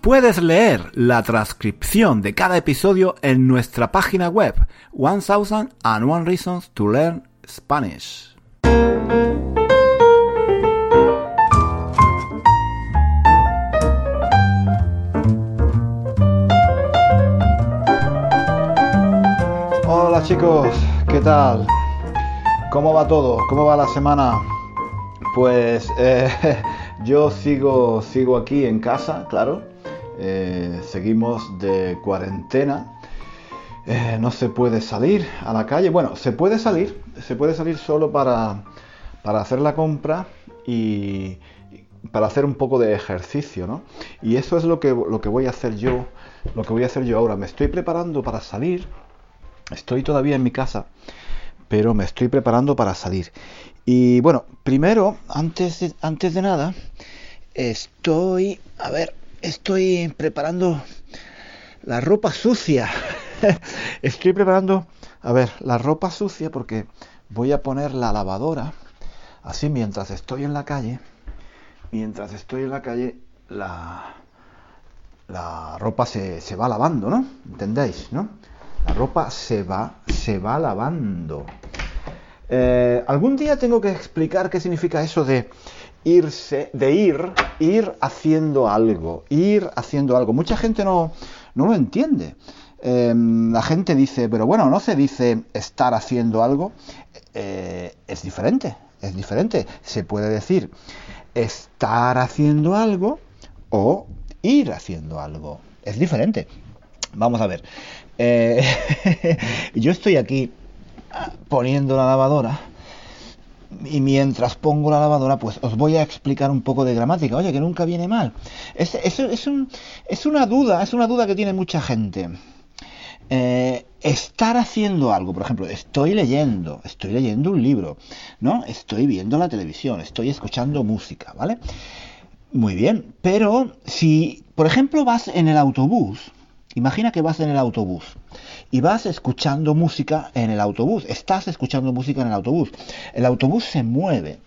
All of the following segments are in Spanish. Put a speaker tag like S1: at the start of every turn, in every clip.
S1: Puedes leer la transcripción de cada episodio en nuestra página web 1001 Reasons to Learn Spanish. Hola chicos, ¿qué tal? ¿Cómo va todo? ¿Cómo va la semana? Pues eh, yo sigo, sigo aquí en casa, claro, eh, seguimos de cuarentena. Eh, no se puede salir a la calle. Bueno, se puede salir, se puede salir solo para, para hacer la compra y para hacer un poco de ejercicio, ¿no? Y eso es lo que, lo que voy a hacer yo, lo que voy a hacer yo ahora. Me estoy preparando para salir. Estoy todavía en mi casa, pero me estoy preparando para salir. Y bueno, primero, antes antes de nada, estoy, a ver, estoy preparando la ropa sucia. estoy preparando, a ver, la ropa sucia porque voy a poner la lavadora. Así mientras estoy en la calle, mientras estoy en la calle, la, la ropa se, se va lavando, ¿no? ¿Entendéis, no? La ropa se va, se va lavando. Eh, algún día tengo que explicar qué significa eso de irse, de ir, ir haciendo algo, ir haciendo algo. Mucha gente no, no lo entiende. Em, la gente dice, pero bueno, no se dice estar haciendo algo. Eh, es diferente, es diferente. Se puede decir estar haciendo algo o ir haciendo algo. Es diferente. Vamos a ver. Eh, yo estoy aquí poniendo la lavadora y mientras pongo la lavadora, pues os voy a explicar un poco de gramática. Oye, que nunca viene mal. Es, es, un, es una duda, es una duda que tiene mucha gente. Eh, estar haciendo algo, por ejemplo, estoy leyendo, estoy leyendo un libro, ¿no? Estoy viendo la televisión, estoy escuchando música, ¿vale? Muy bien, pero si, por ejemplo, vas en el autobús, imagina que vas en el autobús y vas escuchando música en el autobús. Estás escuchando música en el autobús. El autobús se mueve.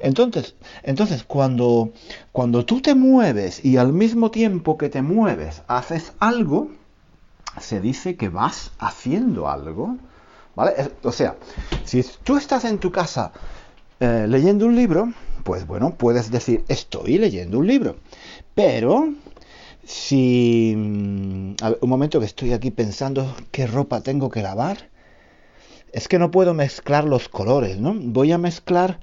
S1: Entonces, entonces cuando, cuando tú te mueves y al mismo tiempo que te mueves haces algo, se dice que vas haciendo algo. ¿Vale? O sea, si tú estás en tu casa eh, leyendo un libro, pues bueno, puedes decir estoy leyendo un libro. Pero si... Mm, un momento que estoy aquí pensando qué ropa tengo que lavar. Es que no puedo mezclar los colores, ¿no? Voy a mezclar...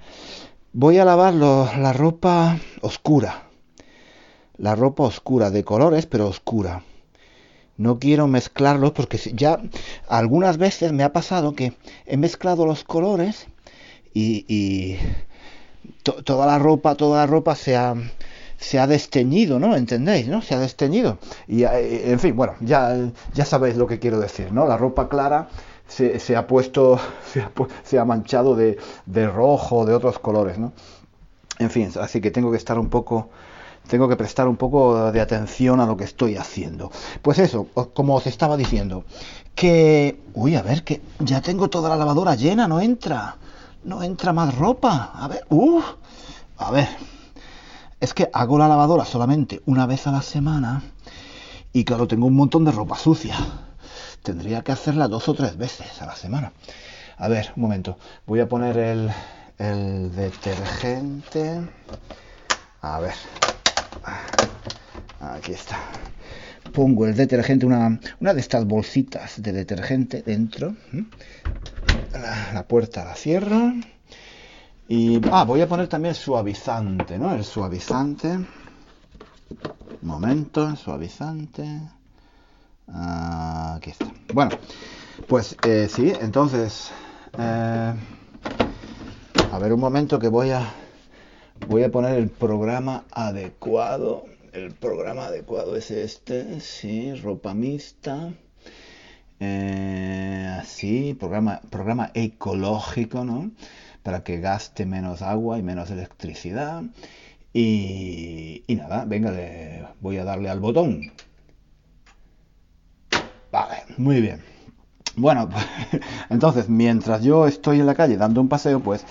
S1: Voy a lavar la ropa oscura. La ropa oscura, de colores, pero oscura. No quiero mezclarlos porque ya algunas veces me ha pasado que he mezclado los colores y, toda la ropa, toda la ropa se ha, se ha desteñido, ¿no? ¿Entendéis? ¿No? Se ha desteñido. Y, eh, en fin, bueno, ya, ya sabéis lo que quiero decir, ¿no? La ropa clara se, se ha puesto, se ha, manchado de, de, rojo, de otros colores, ¿no? En fin, así que tengo que estar un poco, tengo que prestar un poco de atención a lo que estoy haciendo. Pues eso, como os estaba diciendo, que, uy, a ver, que ya tengo toda la lavadora llena, no entra, no entra más ropa. A ver, uff, a ver, es que hago la lavadora solamente una vez a la semana y claro, tengo un montón de ropa sucia. Tendría que hacerla dos o tres veces a la semana. A ver, un momento. Voy a poner el, el detergente. A ver. Aquí está. Pongo el detergente, una, una de estas bolsitas de detergente dentro. La, la puerta la cierro. Y ah, voy a poner también suavizante, ¿no? El suavizante. momento, suavizante. aquí está. Bueno, pues eh, sí, entonces. Eh, a ver un momento que voy a. Voy a poner el programa adecuado. el programa adecuado es este, sí, ropa mixta. Eh, así, programa, programa ecológico, ¿no? Para que gaste menos agua y menos electricidad. Y, y nada, venga, le, voy a darle al botón. Vale, muy bien. Bueno, entonces, mientras yo estoy en la calle dando un paseo, pues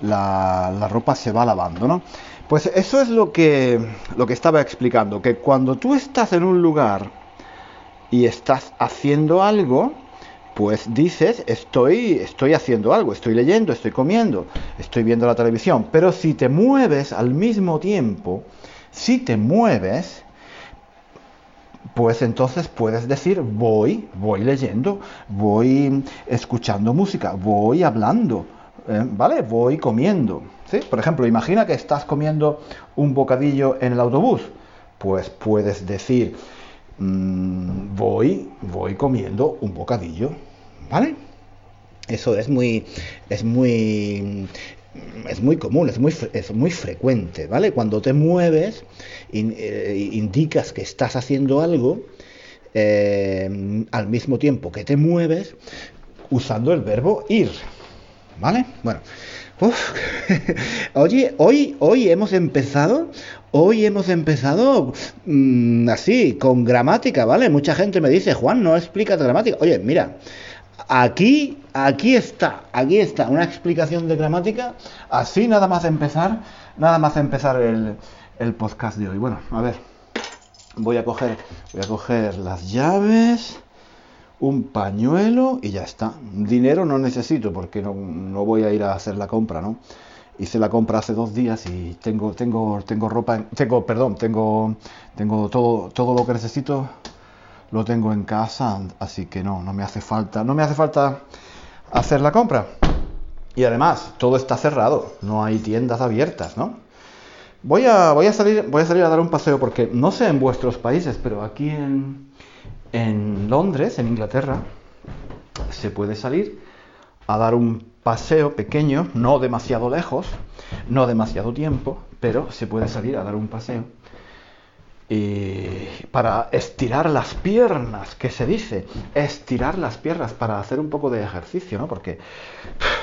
S1: la, la ropa se va lavando, ¿no? Pues eso es lo que, lo que estaba explicando, que cuando tú estás en un lugar y estás haciendo algo, pues dices, estoy, estoy haciendo algo, estoy leyendo, estoy comiendo, estoy viendo la televisión. Pero si te mueves al mismo tiempo, si te mueves, pues entonces puedes decir, voy, voy leyendo, voy escuchando música, voy hablando, ¿eh? ¿vale? Voy comiendo. ¿sí? Por ejemplo, imagina que estás comiendo un bocadillo en el autobús, pues puedes decir, Mm, voy, voy comiendo un bocadillo, ¿vale? Eso es muy, es muy, es muy común, es muy, es muy frecuente, ¿vale? Cuando te mueves, eh, indicas que estás haciendo algo eh, al mismo tiempo que te mueves usando el verbo ir, ¿vale? Bueno, Oye, hoy, hoy hemos empezado, hoy hemos empezado mm, así, con gramática, ¿vale? Mucha gente me dice, Juan, no explicas gramática. Oye, mira, aquí, aquí está, aquí está, una explicación de gramática, así nada más empezar, nada más empezar el, el podcast de hoy. Bueno, a ver, voy a coger, voy a coger las llaves un pañuelo y ya está. Dinero no necesito porque no, voy a ir a hacer la compra, ¿no? Hice la compra hace dos días y tengo, tengo, tengo ropa, tengo, perdón, tengo, tengo todo, todo lo que necesito, lo tengo en casa, así que no, no me hace falta, no me hace falta hacer la compra. Y además, todo está cerrado, no hay tiendas abiertas, ¿no? Voy a, voy a salir, voy a salir a dar un paseo porque no sé en vuestros países, pero aquí en, en Londres, en Inglaterra, se puede salir a dar un paseo pequeño, no demasiado lejos, no demasiado tiempo, pero se puede salir a dar un paseo. Y para estirar las piernas, que se dice, estirar las piernas para hacer un poco de ejercicio, ¿no? Porque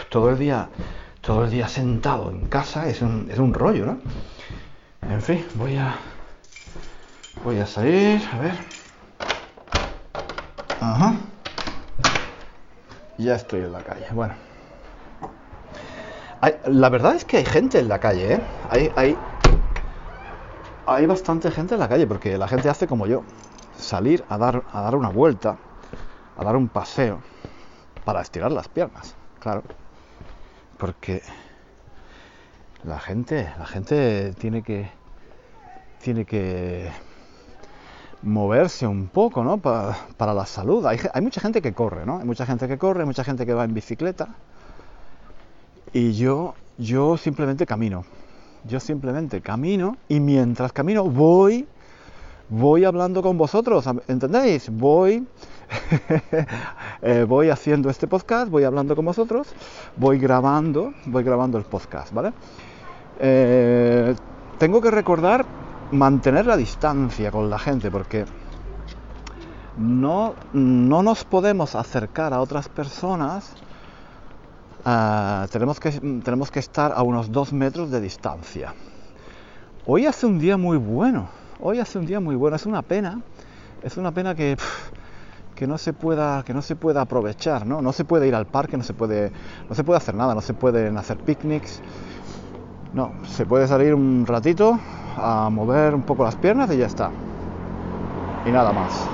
S1: todo el día, todo el día sentado en casa es un, es un rollo, ¿no? En fin, voy a, voy a salir, a ver. Ajá. Ya estoy en la calle. Bueno. la verdad es que hay gente en la calle, ¿eh? Hay, hay, hay bastante gente en la calle porque la gente hace como yo. Salir a dar, a dar una vuelta, a dar un paseo para estirar las piernas, claro. Porque la gente, la gente tiene que tiene que moverse un poco, ¿no? para la salud. Hay, mucha gente que corre, ¿no? Hay mucha gente que corre, mucha gente que va en bicicleta. Y yo, yo simplemente camino. Yo simplemente camino y mientras camino voy, voy hablando con vosotros, ¿entendéis? Voy, eh, voy haciendo este podcast, voy hablando con vosotros, voy grabando, voy grabando el podcast, ¿vale? Eh, tengo que recordar mantener la distancia con la gente, porque no, no nos podemos acercar a otras personas, ah, tenemos, que, tenemos que estar a unos dos metros de distancia. Hoy hace un día muy bueno, hoy hace un día muy bueno, es una pena, es una pena que, que no se pueda que no se pueda aprovechar, ¿no? No se puede ir al parque, no se puede no se puede hacer nada, no se pueden hacer picnics. No, se puede salir un ratito a mover un poco las piernas y ya está. Y nada más.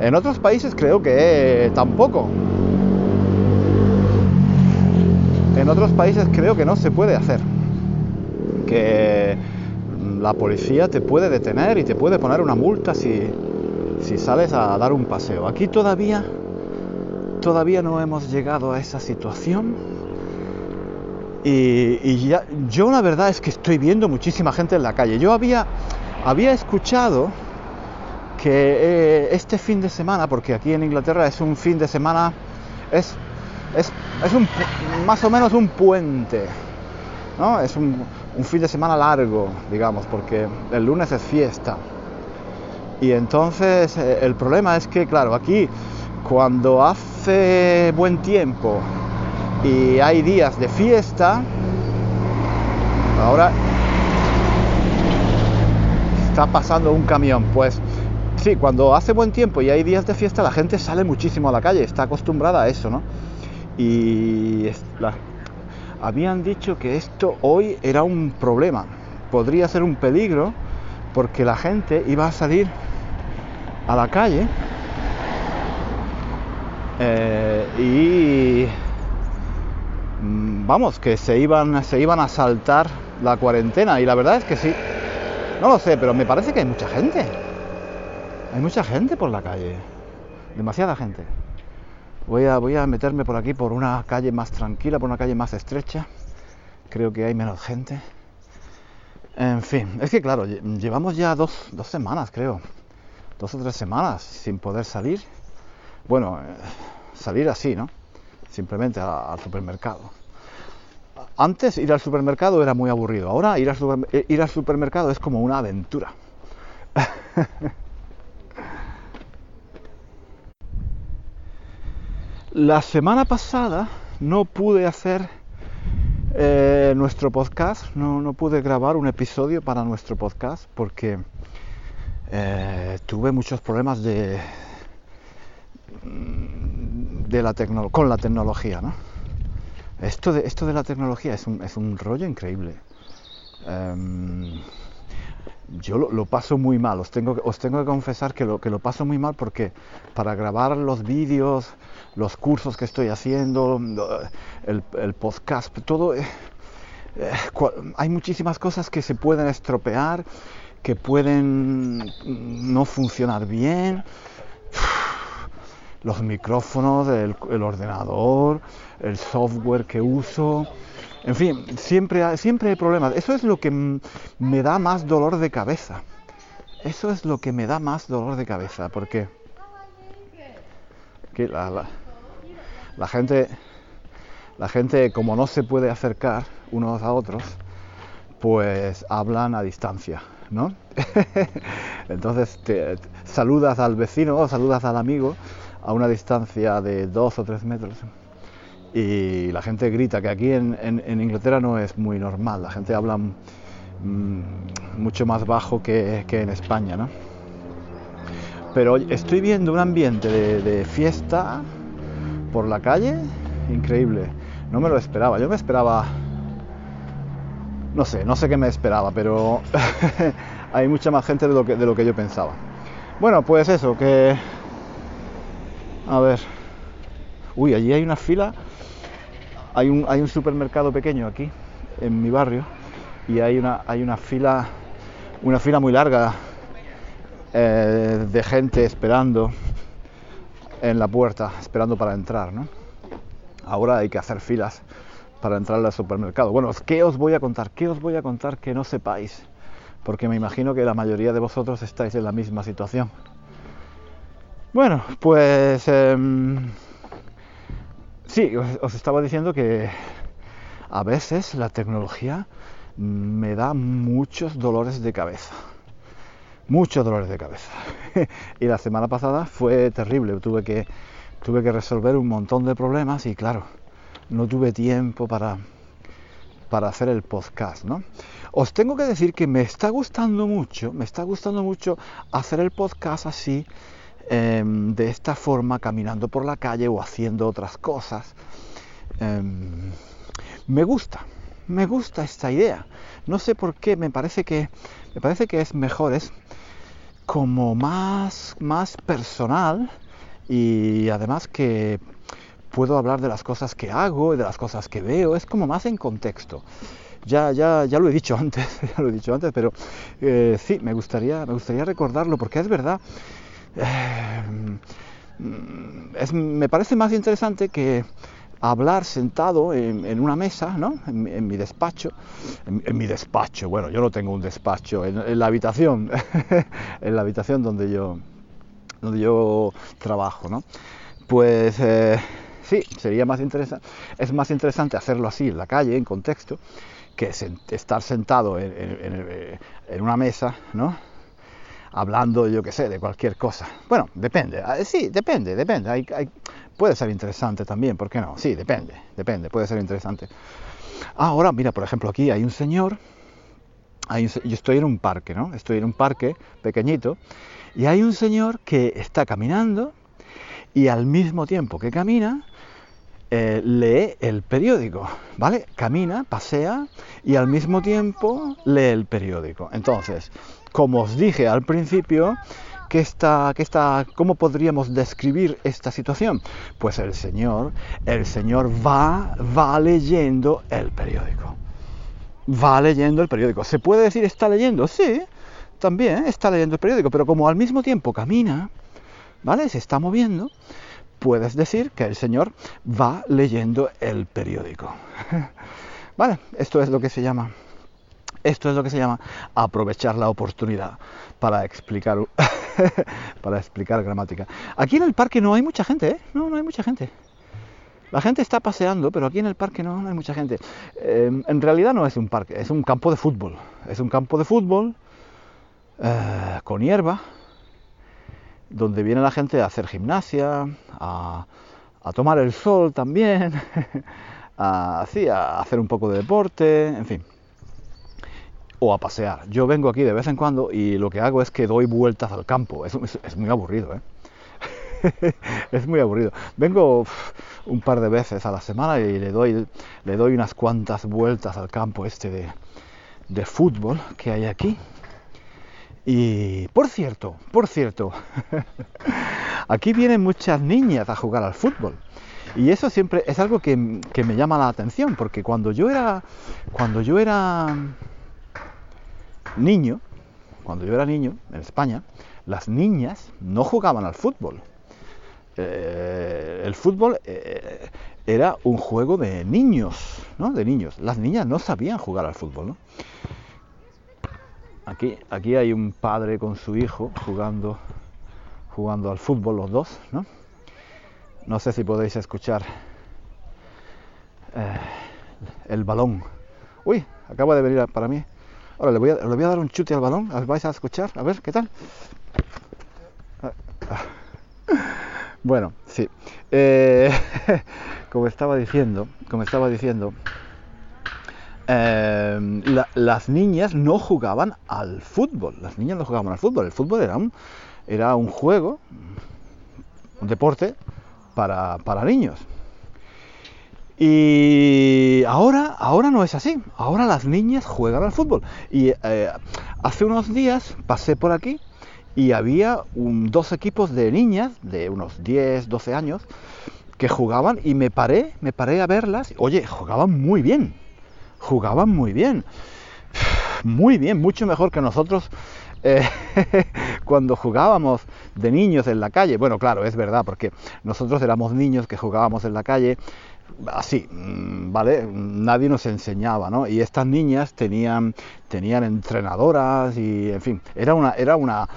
S1: En otros países creo que tampoco. En otros países creo que no se puede hacer. Que la policía te puede detener y te puede poner una multa si, si sales a dar un paseo. Aquí todavía todavía no hemos llegado a esa situación y, ya, yo la verdad es que estoy viendo muchísima gente en la calle. Yo había, había escuchado que eh, este fin de semana, porque aquí en Inglaterra es un fin de semana, es, es, es un, más o menos un puente, ¿no? Es un fin de semana largo, digamos, porque el lunes es fiesta. Y entonces eh, el problema es que, claro, aquí cuando hace buen tiempo y hay días de fiesta, ahora está pasando un camión, pues sí, cuando hace buen tiempo y hay días de fiesta la gente sale muchísimo a la calle, está acostumbrada a eso, ¿no? Y habían dicho que esto hoy era un problema, podría ser un peligro porque la gente iba a salir a la calle eh, y vamos, que se iban, se iban a saltar la cuarentena y la verdad es que sí. No lo sé, pero me parece que hay mucha gente. Hay mucha gente por la calle. Demasiada gente. Voy a, voy a meterme por aquí por una calle más tranquila, por una calle más estrecha. Creo que hay menos gente. En fin, es que claro, llevamos ya dos, dos semanas, creo. Dos o tres semanas sin poder salir bueno, eh, salir así, ¿no? Simplemente al supermercado. Antes ir al supermercado era muy aburrido, ahora ir al, eh, supermercado es como una aventura. La semana pasada no pude hacer eh, nuestro podcast, no, pude grabar un episodio para nuestro podcast porque tuve muchos problemas de, con la tecnología, ¿no? Esto de, esto de la tecnología es un, es un rollo increíble. Em, yo lo, paso muy mal, os tengo, os tengo que confesar que lo, que lo paso muy mal porque para grabar los vídeos, los cursos que estoy haciendo, el, podcast, todo, eh, eh, hay muchísimas cosas que se pueden estropear, que pueden no funcionar bien los micrófonos, el, ordenador, el software que uso. En fin, siempre siempre hay problemas. Eso es lo que me da más dolor de cabeza. Eso es lo que me da más dolor de cabeza, porque la, la, gente, la gente, como no se puede acercar unos a otros, pues hablan a distancia, ¿no? Entonces te, saludas al vecino saludas al amigo a una distancia de dos o tres metros y la gente grita, que aquí en, Inglaterra no es muy normal, la gente habla mm, mucho más bajo que, en España, ¿no? Pero estoy viendo un ambiente de, fiesta por la calle increíble, no me lo esperaba, yo me esperaba, no sé, no sé qué me esperaba, pero hay mucha más gente de lo que, de lo que yo pensaba. Bueno, pues eso, que a ver. Uy, allí hay una fila. Hay un, hay un supermercado pequeño aquí, en mi barrio, y hay una, hay una fila, una fila muy larga eh, de gente esperando en la puerta, esperando para entrar, ¿no? Ahora hay que hacer filas para entrar al supermercado. Bueno, ¿qué os voy a contar? ¿Qué os voy a contar que no sepáis? Porque me imagino que la mayoría de vosotros estáis en la misma situación. Bueno, pues em, sí, os, estaba diciendo que a veces la tecnología me da muchos dolores de cabeza. Muchos dolores de cabeza. y la semana pasada fue terrible. Tuve que, tuve que resolver un montón de problemas y claro, no tuve tiempo para, para hacer el podcast, ¿no? Os tengo que decir que me está gustando mucho, me está gustando mucho hacer el podcast así Em, de esta forma caminando por la calle o haciendo otras cosas. Em, me gusta, me gusta esta idea. No sé por qué, me parece que, me parece que es mejor, es como más, más personal y además que puedo hablar de las cosas que hago y de las cosas que veo, es como más en contexto. Ya, ya, ya lo he dicho antes, ya lo he dicho antes, pero eh, sí, me gustaría, me gustaría recordarlo porque es verdad eh, me parece más interesante que hablar sentado en, una mesa, ¿no? En, mi despacho, en, mi despacho, bueno, yo no tengo un despacho, en, la habitación, en la habitación donde yo, donde yo trabajo, ¿no? Pues eh, sí, sería más interesante, es más interesante hacerlo así en la calle, en contexto, que estar sentado en, una mesa, ¿no? Hablando, yo qué sé, de cualquier cosa. Bueno, depende. Ah, sí, depende, depende. Hay, puede ser interesante también, ¿por qué no? Sí, depende, depende, puede ser interesante. Ahora, mira, por ejemplo, aquí hay un señor, yo estoy en un parque, ¿no? Estoy en un parque pequeñito y hay un señor que está caminando y al mismo tiempo que camina, eh, lee el periódico, ¿vale? Camina, pasea y al mismo tiempo lee el periódico. Entonces, como os dije al principio, ¿qué está, qué está, ¿cómo podríamos describir esta situación? Pues el Señor, el Señor va, va leyendo el periódico. Va leyendo el periódico. ¿Se puede decir está leyendo? Sí, también está leyendo el periódico, pero como al mismo tiempo camina, ¿vale? Se está moviendo, puedes decir que el Señor va leyendo el periódico. ¿Vale? Esto es lo que se llama esto es lo que se llama aprovechar la oportunidad para explicar para explicar gramática. Aquí en el parque no hay mucha gente, ¿eh? No, no hay mucha gente. La gente está paseando, pero aquí en el parque no, hay mucha gente. Em, en realidad no es un parque, es un campo de fútbol. Es un campo de fútbol eh, con hierba, donde viene la gente a hacer gimnasia, a, tomar el sol también, a, a hacer un poco de deporte, en fin, o a pasear. Yo vengo aquí de vez en cuando y lo que hago es que doy vueltas al campo, es, es, muy aburrido, ¿eh? es muy aburrido. Vengo un par de veces a la semana y le doy, le doy unas cuantas vueltas al campo este de fútbol que hay aquí. Y por cierto, por cierto, aquí vienen muchas niñas a jugar al fútbol. Y eso siempre es algo que, me llama la atención, porque cuando yo era, cuando yo era niño, cuando yo era niño en España, las niñas no jugaban al fútbol. Eh, el fútbol eh, era un juego de niños, ¿no? De niños. Las niñas no sabían jugar al fútbol, ¿no? Aquí, aquí hay un padre con su hijo jugando, jugando al fútbol los dos, ¿no? No sé si podéis escuchar eh, el balón. Uy, acaba de venir para mí. Ahora le voy, a, le voy a dar un chute al balón. ¿Vais a escuchar? A ver, ¿qué tal? Bueno, sí. Eh, como estaba diciendo, como estaba diciendo, Em, las niñas no jugaban al fútbol, las niñas no jugaban al fútbol, el fútbol era un, era un juego, un deporte para, niños. Y ahora, ahora no es así, ahora las niñas juegan al fútbol. Y eh, hace unos días pasé por aquí y había dos equipos de niñas de unos 10, 12 años que jugaban y me paré, me paré a verlas. Oye, jugaban muy bien, jugaban muy bien. Muy bien, mucho mejor que nosotros eh, cuando jugábamos de niños en la calle. Bueno, claro, es verdad, porque nosotros éramos niños que jugábamos en la calle así, mm, ¿vale? Nadie nos enseñaba, ¿no? Y estas niñas tenían, tenían entrenadoras y, en fin, era una, era una,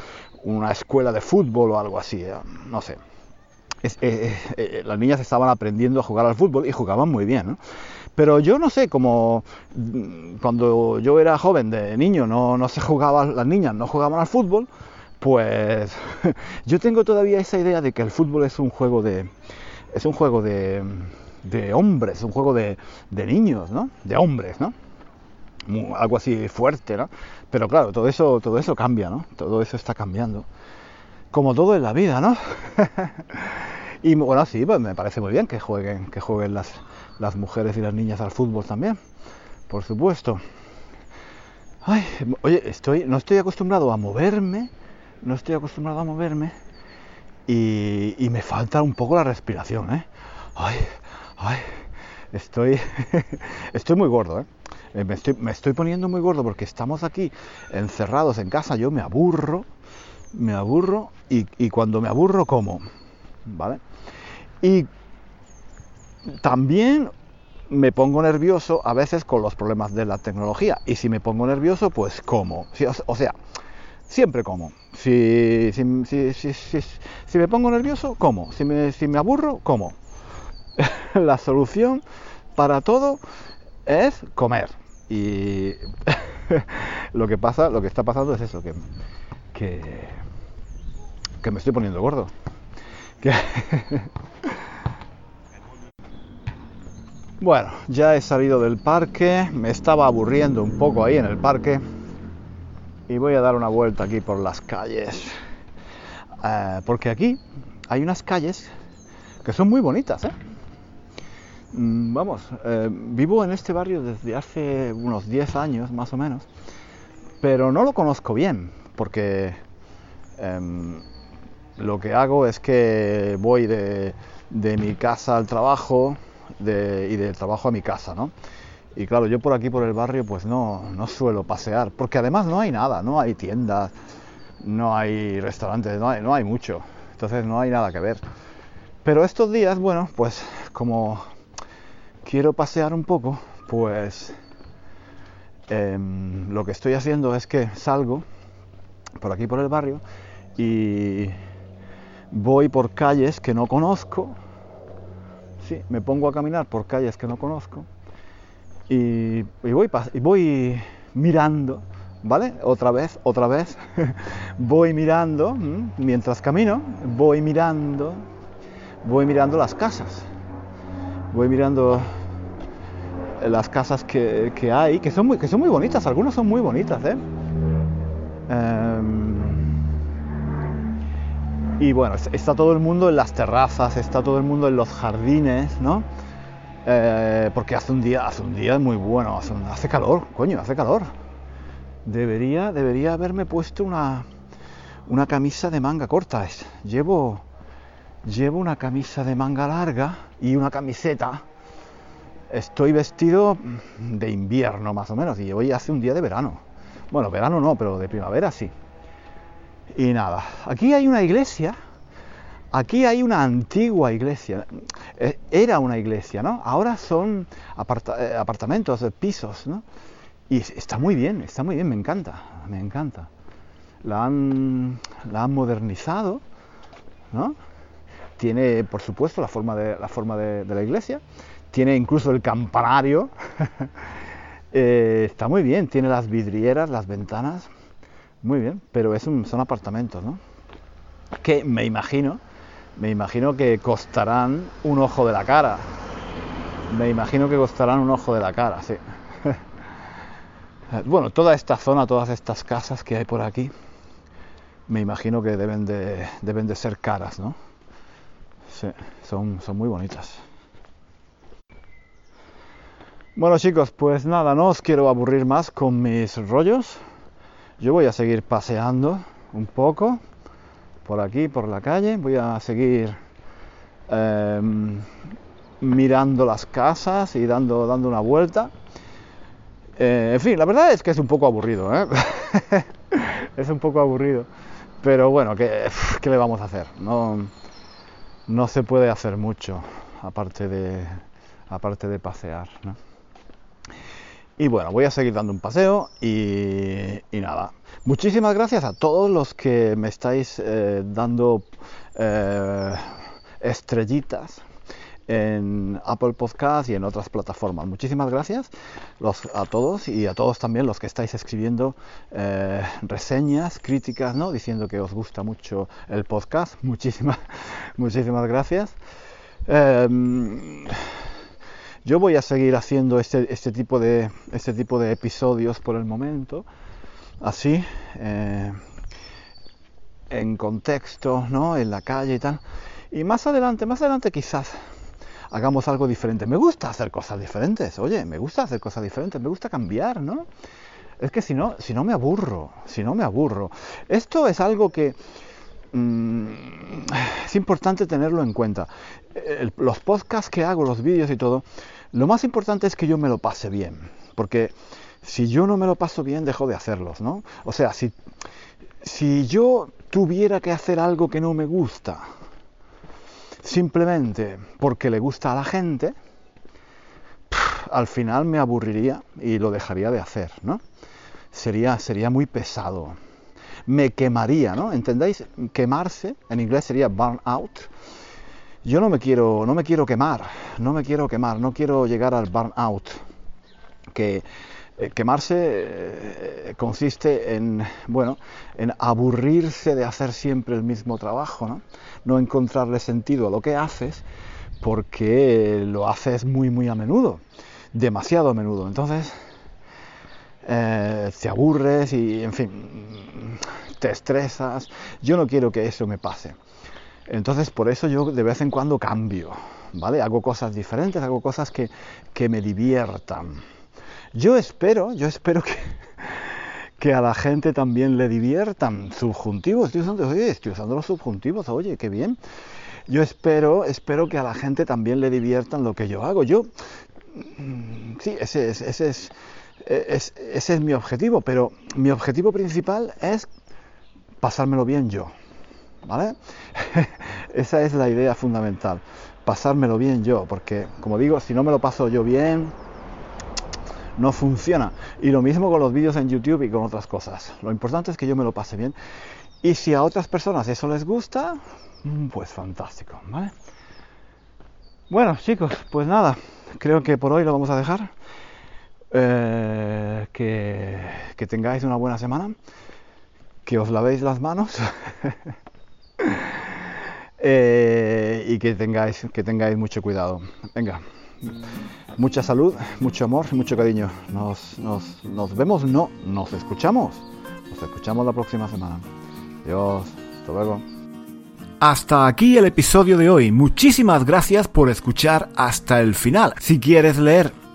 S1: una escuela de fútbol o algo así, no sé. Eh, las niñas estaban aprendiendo a jugar al fútbol y jugaban muy bien, ¿no? Pero yo no sé, como mm, cuando yo era joven, de niño, no, no se jugaba, las niñas no jugaban al fútbol, pues yo tengo todavía esa idea de que el fútbol es un juego de. es un juego de. de hombres, un juego de, de niños, ¿no? De hombres, ¿no? Algo así fuerte, ¿no? Pero claro, todo eso, todo eso cambia, ¿no? Todo eso está cambiando. Como todo en la vida, ¿no? y bueno, sí, pues me parece muy bien que jueguen, que jueguen las, mujeres y las niñas al fútbol también, por supuesto. Ay, oye, estoy, no estoy acostumbrado a moverme, no estoy acostumbrado a moverme y, me falta un poco la respiración, ¿eh? Ay, ay, estoy, estoy muy gordo, ¿eh? eh me estoy poniendo muy gordo porque estamos aquí encerrados en casa, yo me aburro, me aburro y, cuando me aburro como, ¿vale? Y también me pongo nervioso a veces con los problemas de la tecnología. Y si me pongo nervioso, pues como. o sea, siempre como. Si, si, me pongo nervioso, como. Si me, si me aburro, como. la solución para todo es comer. Y lo que pasa, lo que está pasando es eso, que, que, me estoy poniendo gordo. Bueno, ya he salido del parque, me estaba aburriendo un poco ahí en el parque y voy a dar una vuelta aquí por las calles. Eh, porque aquí hay unas calles que son muy bonitas, ¿eh? Mm, vamos, eh, vivo en este barrio desde hace unos 10 años más o menos, pero no lo conozco bien, porque em, lo que hago es que voy de, mi casa al trabajo y del trabajo a mi casa, ¿no? Y claro, yo por aquí, por el barrio, pues no, no suelo pasear, porque además no hay nada, no hay tiendas, no hay restaurantes, no hay, no hay mucho, entonces no hay nada que ver. Pero estos días, bueno, pues como quiero pasear un poco, pues em, lo que estoy haciendo es que salgo por aquí por el barrio y voy por calles que no conozco. Sí, me pongo a caminar por calles que no conozco y, voy, y voy mirando, ¿vale? Otra vez, otra vez. voy mirando, mientras camino, voy mirando, voy mirando las casas. Voy mirando las casas que, hay, que son, muy, que son muy bonitas, algunas son muy bonitas, ¿eh? Y bueno, está todo el mundo en las terrazas, está todo el mundo en los jardines, ¿no? Eh, porque hace un día, hace un día muy bueno, hace, calor, coño, hace calor. Debería, debería haberme puesto una, una camisa de manga corta. Llevo, llevo una camisa de manga larga y una camiseta. Estoy vestido de invierno más o menos y hoy hace un día de verano. Bueno, verano no, pero de primavera sí. Y nada, aquí hay una iglesia Aquí hay una antigua iglesia, eh, era una iglesia, ¿no? Ahora son eh, apartamentos, pisos, ¿no? Y está muy bien, está muy bien, me encanta, me encanta. La han, modernizado, ¿no? Tiene, por supuesto, la forma de la, iglesia, tiene incluso el campanario, eh, está muy bien, tiene las vidrieras, las ventanas, muy bien, pero es son apartamentos, ¿no? Que me imagino me imagino que costarán un ojo de la cara. Me imagino que costarán un ojo de la cara, sí. bueno, toda esta zona, todas estas casas que hay por aquí, me imagino que deben de, deben de ser caras, ¿no? Sí, son, son muy bonitas. Bueno chicos, pues nada, no os quiero aburrir más con mis rollos. Yo voy a seguir paseando un poco por aquí, por la calle. Voy a seguir em, mirando las casas y dando, dando una vuelta. Eh, en fin, la verdad es que es un poco aburrido, ¿eh? es un poco aburrido. Pero bueno, ¿qué, ¿qué, le vamos a hacer? No, no se puede hacer mucho aparte de, aparte de pasear. Y bueno, voy a seguir dando un paseo y, nada. Muchísimas gracias a todos los que me estáis eh, dando eh, estrellitas en Apple Podcast y en otras plataformas. Muchísimas gracias a todos y a todos también los que estáis escribiendo eh, reseñas, críticas, ¿no? diciendo que os gusta mucho el podcast. Muchísimas, muchísimas gracias. Em, yo voy a seguir haciendo este, este, tipo, de, este tipo de episodios por el momento, así, eh, en contexto, ¿no? en la calle y tal. Y más adelante, más adelante quizás hagamos algo diferente. Me gusta hacer cosas diferentes, oye, me gusta hacer cosas diferentes, me gusta cambiar, ¿no? Es que si no, si no me aburro, si no me aburro. Esto es algo que mm, es importante tenerlo en cuenta. los podcasts que hago, los vídeos y todo, lo más importante es que yo me lo pase bien, porque si yo no me lo paso bien, dejo de hacerlos, ¿no? O sea, si, si yo tuviera que hacer algo que no me gusta, simplemente porque le gusta a la gente, al final me aburriría y lo dejaría de hacer, ¿no? Sería, sería muy pesado. Me quemaría, ¿no? ¿Entendéis? Quemarse, en inglés sería burn out yo no me quiero, no me quiero quemar, no me quiero quemar, no quiero llegar al burnout, que Eh, quemarse eh, consiste en, bueno, en aburrirse de hacer siempre el mismo trabajo, ¿no? no encontrarle sentido a lo que haces porque lo haces muy, muy a menudo, demasiado a menudo. Entonces, eh, te aburres y, en fin, te estresas. Yo no quiero que eso me pase. Entonces, por eso yo de vez en cuando cambio, ¿vale? Hago cosas diferentes, hago cosas que, que me diviertan. Yo espero, yo espero que, que a la gente también le diviertan subjuntivos. Estoy usando, oye, estoy usando los subjuntivos, oye, qué bien. Yo espero, espero que a la gente también le diviertan lo que yo hago. Yo, mm, sí, ese es, ese es, ese es mi objetivo, pero mi objetivo principal es pasármelo bien yo. ¿Vale? Esa es la idea fundamental, pasármelo bien yo, porque como digo, si no me lo paso yo bien, no funciona. Y lo mismo con los vídeos en YouTube y con otras cosas. Lo importante es que yo me lo pase bien. Y si a otras personas eso les gusta, mm, pues fantástico, ¿vale? Bueno, chicos, pues nada, creo que por hoy lo vamos a dejar. Eh, que, que tengáis una buena semana, que os lavéis las manos eh, y que tengáis, que tengáis mucho cuidado. Venga, mucha salud, mucho amor y mucho cariño. Nos, nos, nos vemos, no, nos escuchamos. Nos escuchamos la próxima semana. Adiós, hasta luego.
S2: Hasta aquí el episodio de hoy. Muchísimas gracias por escuchar hasta el final. Si quieres leer